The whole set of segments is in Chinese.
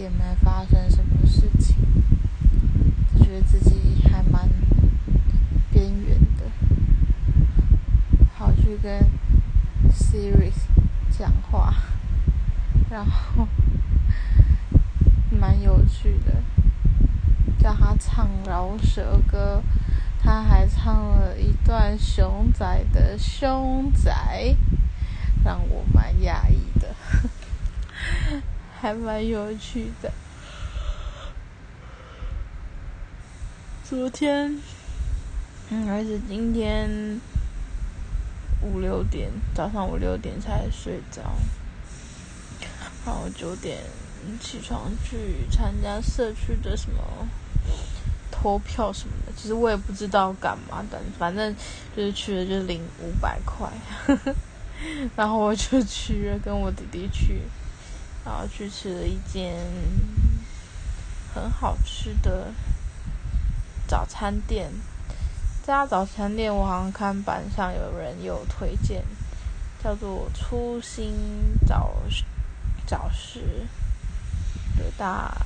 也没发生什么事情，觉得自己还蛮边缘的。跑去跟 Siri 讲话，然后蛮有趣的，叫他唱饶舌歌，他还唱了一段熊仔的熊仔，让我蛮讶异的。还蛮有趣的。昨天，嗯，还是今天五六点，早上五六点才睡着，然后九点起床去参加社区的什么投票什么的。其实我也不知道干嘛的，反正就是去了就领五百块，然后我就去了，跟我弟弟去。然后去吃了一间很好吃的早餐店，这家早餐店我好像看板上有人有推荐，叫做初心早早食，大家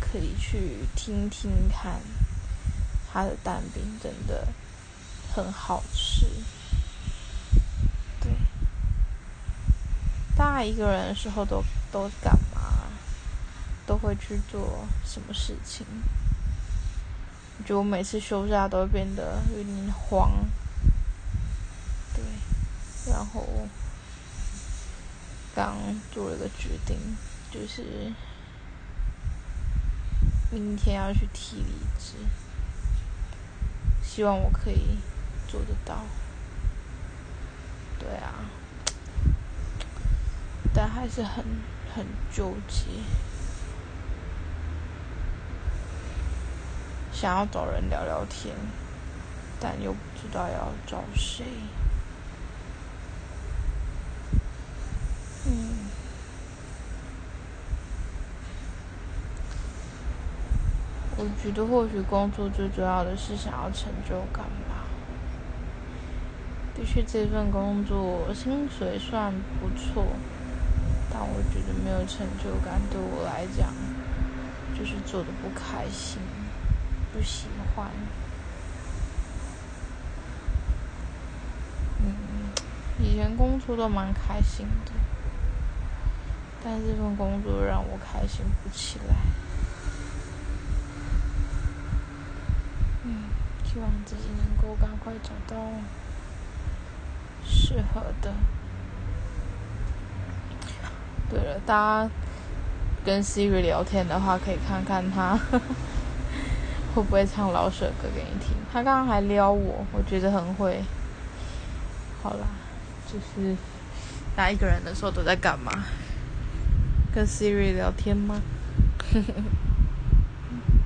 可以去听听看，它的蛋饼真的很好吃。一个人的时候都都干嘛？都会去做什么事情？我觉得我每次休假都会变得有点慌。对，然后刚做了个决定，就是明天要去提离职，希望我可以做得到。对啊。还是很很纠结，想要找人聊聊天，但又不知道要找谁。嗯，我觉得或许工作最主要的是想要成就感吧。的确，这份工作薪水算不错。没有成就感，对我来讲，就是做的不开心，不喜欢。嗯，以前工作都蛮开心的，但这份工作让我开心不起来。嗯，希望自己能够赶快找到适合的。对了，大家跟 Siri 聊天的话，可以看看他 会不会唱老舍歌给你听。他刚刚还撩我，我觉得很会。好啦，就是大家一个人的时候都在干嘛？跟 Siri 聊天吗？